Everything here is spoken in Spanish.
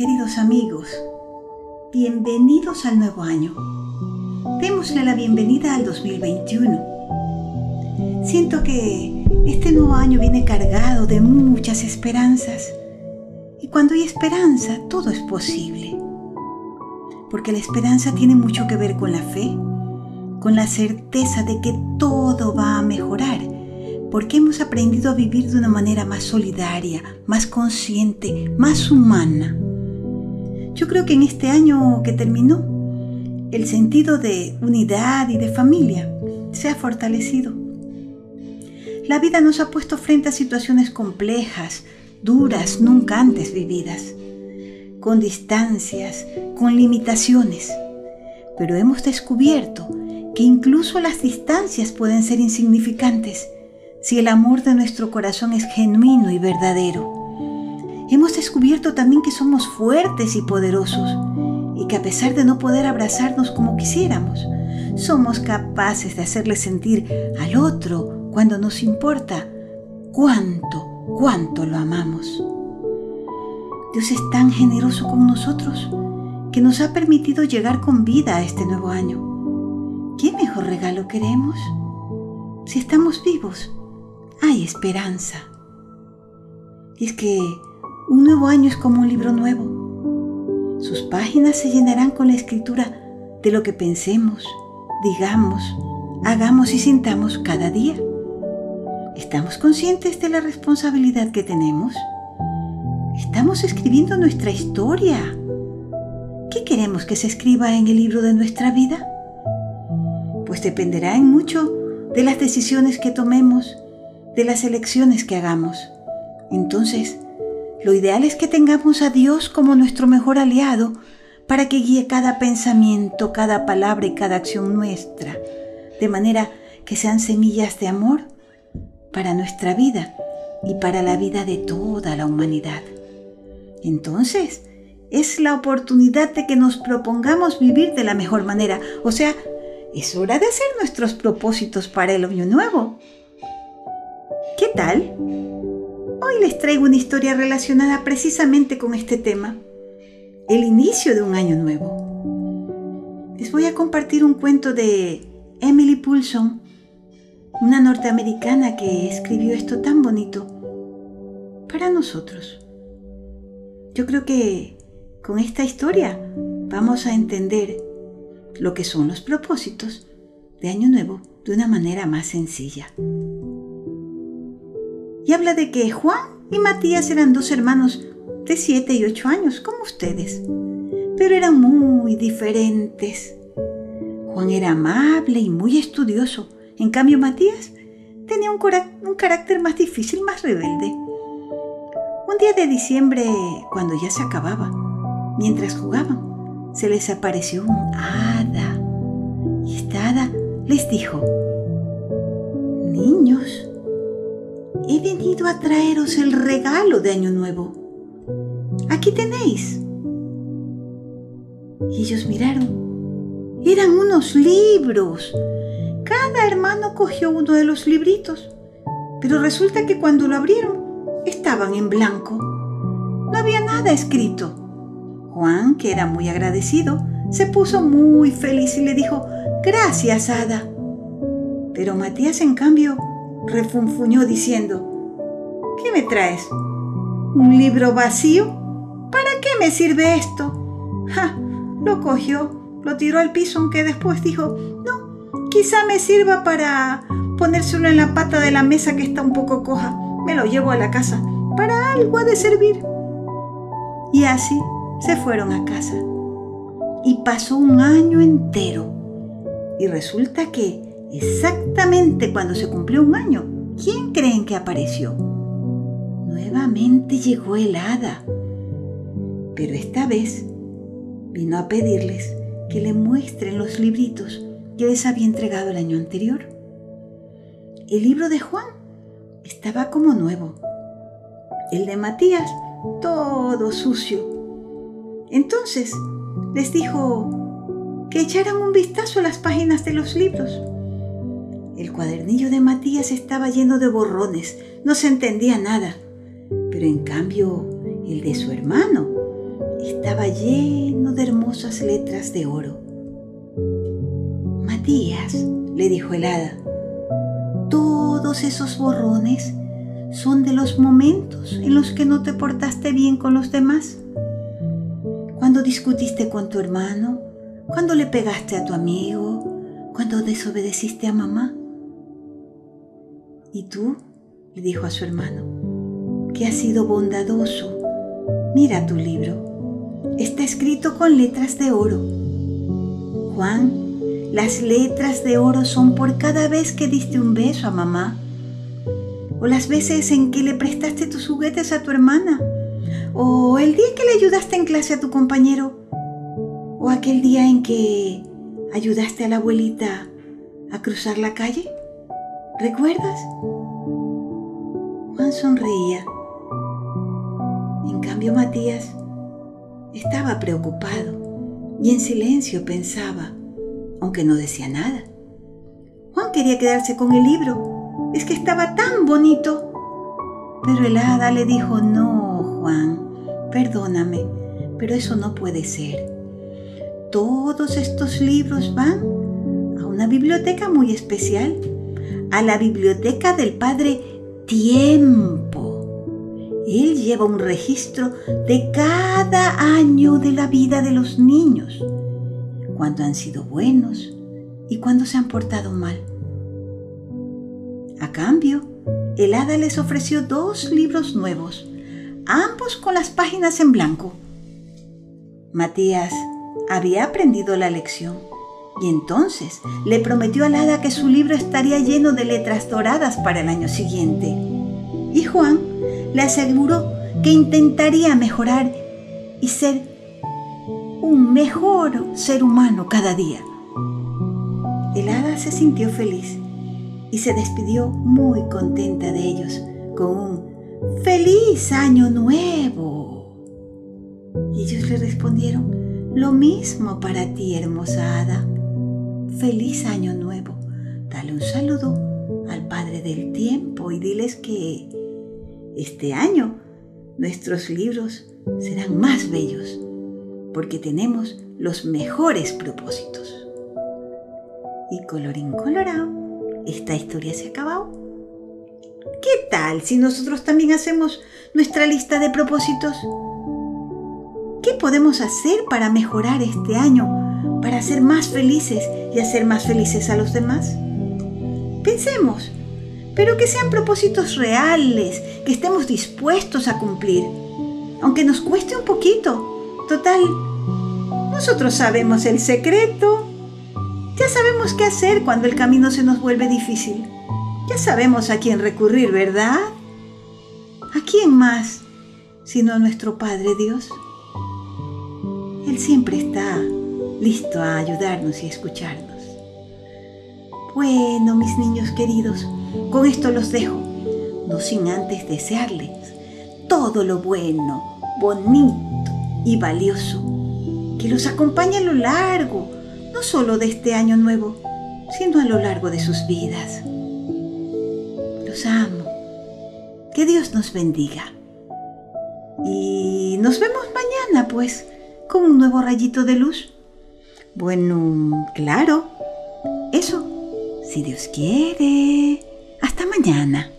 queridos amigos, bienvenidos al nuevo año. Démosle la bienvenida al 2021. Siento que este nuevo año viene cargado de muchas esperanzas. Y cuando hay esperanza, todo es posible. Porque la esperanza tiene mucho que ver con la fe, con la certeza de que todo va a mejorar porque hemos aprendido a vivir de una manera más solidaria, más consciente, más humana. Yo creo que en este año que terminó, el sentido de unidad y de familia se ha fortalecido. La vida nos ha puesto frente a situaciones complejas, duras, nunca antes vividas, con distancias, con limitaciones, pero hemos descubierto que incluso las distancias pueden ser insignificantes si el amor de nuestro corazón es genuino y verdadero. Hemos descubierto también que somos fuertes y poderosos y que a pesar de no poder abrazarnos como quisiéramos, somos capaces de hacerle sentir al otro cuando nos importa cuánto, cuánto lo amamos. Dios es tan generoso con nosotros que nos ha permitido llegar con vida a este nuevo año. ¿Qué mejor regalo queremos? Si estamos vivos, hay esperanza. Y es que un nuevo año es como un libro nuevo. Sus páginas se llenarán con la escritura de lo que pensemos, digamos, hagamos y sintamos cada día. ¿Estamos conscientes de la responsabilidad que tenemos? ¿Estamos escribiendo nuestra historia? ¿Qué queremos que se escriba en el libro de nuestra vida? Pues dependerá en mucho de las decisiones que tomemos de las elecciones que hagamos. Entonces, lo ideal es que tengamos a Dios como nuestro mejor aliado para que guíe cada pensamiento, cada palabra y cada acción nuestra, de manera que sean semillas de amor para nuestra vida y para la vida de toda la humanidad. Entonces, es la oportunidad de que nos propongamos vivir de la mejor manera, o sea, es hora de hacer nuestros propósitos para el año nuevo. ¿Qué tal? Hoy les traigo una historia relacionada precisamente con este tema, el inicio de un año nuevo. Les voy a compartir un cuento de Emily Poulson, una norteamericana que escribió esto tan bonito para nosotros. Yo creo que con esta historia vamos a entender lo que son los propósitos de Año Nuevo de una manera más sencilla y habla de que Juan y Matías eran dos hermanos de 7 y 8 años, como ustedes, pero eran muy diferentes. Juan era amable y muy estudioso, en cambio Matías tenía un, un carácter más difícil, más rebelde. Un día de diciembre, cuando ya se acababa, mientras jugaban, se les apareció un hada. Y esta hada les dijo, Niños, he venido a traeros el regalo de Año Nuevo. Aquí tenéis. Y ellos miraron. Eran unos libros. Cada hermano cogió uno de los libritos. Pero resulta que cuando lo abrieron, estaban en blanco. No había nada escrito. Juan, que era muy agradecido, se puso muy feliz y le dijo, gracias, Ada. Pero Matías, en cambio, refunfuñó diciendo, ¿Qué me traes? ¿Un libro vacío? ¿Para qué me sirve esto? Lo cogió, lo tiró al piso, aunque después dijo, no, quizá me sirva para ponérselo en la pata de la mesa que está un poco coja. Me lo llevo a la casa. Para algo ha de servir. Y así se fueron a casa. Y pasó un año entero. Y resulta que Exactamente cuando se cumplió un año, ¿quién creen que apareció? Nuevamente llegó el hada, pero esta vez vino a pedirles que le muestren los libritos que les había entregado el año anterior. El libro de Juan estaba como nuevo, el de Matías todo sucio. Entonces les dijo que echaran un vistazo a las páginas de los libros el cuadernillo de Matías estaba lleno de borrones, no se entendía nada, pero en cambio el de su hermano estaba lleno de hermosas letras de oro. Matías, le dijo el hada, todos esos borrones son de los momentos en los que no te portaste bien con los demás. Cuando discutiste con tu hermano, cuando le pegaste a tu amigo, cuando desobedeciste a mamá. ¿Y tú? le dijo a su hermano, que has sido bondadoso. Mira tu libro. Está escrito con letras de oro. Juan, las letras de oro son por cada vez que diste un beso a mamá o las veces en que le prestaste tus juguetes a tu hermana, o el día que le ayudaste en clase a tu compañero, o aquel día en que ayudaste a la abuelita a cruzar la calle. ¿Recuerdas? Juan sonreía. En cambio Matías estaba preocupado y en silencio pensaba, aunque no decía nada. Juan quería quedarse con el libro es que estaba tan bonito. Pero el hada le dijo, no, Juan, perdóname, pero eso no puede ser. Todos estos libros van a una biblioteca muy especial, a la biblioteca del Padre Tiempo. Él lleva un registro de cada año de la vida de los niños, cuando han sido buenos y cuando se han portado mal. A cambio, el hada les ofreció dos libros nuevos, ambos con las páginas en blanco. Matías había aprendido la lección y entonces le prometió al hada que su libro estaría lleno de letras doradas para el año siguiente. Y Juan le aseguró que intentaría mejorar y ser un mejor ser humano cada día. El hada se sintió feliz y se despidió muy contenta de ellos con un ¡Feliz Año Nuevo! Y ellos le respondieron, lo mismo para ti, hermosa hada. Feliz Año Nuevo. Dale un saludo al Padre del Tiempo y diles que este año nuestros libros serán más bellos porque tenemos los mejores propósitos. Y colorín colorado esta historia se ha acabado. ¿Qué tal si nosotros también hacemos nuestra lista de propósitos? ¿Qué podemos hacer para mejorar este año, para ser más felices y hacer más felices a los demás? Pensemos, pero que sean propósitos reales, que estemos dispuestos a cumplir, aunque nos cueste un poquito. Total, nosotros sabemos el secreto ya sabemos qué hacer cuando el camino se nos vuelve difícil. Ya sabemos a quién recurrir, ¿verdad? ¿A quién más sino a nuestro Padre Dios? Él siempre está listo a ayudarnos y escucharnos. Bueno, mis niños queridos, con esto los dejo, no sin antes desearles todo lo bueno, bonito y valioso que los acompañe a lo largo no solo de este año nuevo, sino a lo largo de sus vidas. Los amo. Que Dios nos bendiga. Y nos vemos mañana, pues, con un nuevo rayito de luz. Bueno, claro. Eso, si Dios quiere. Hasta mañana.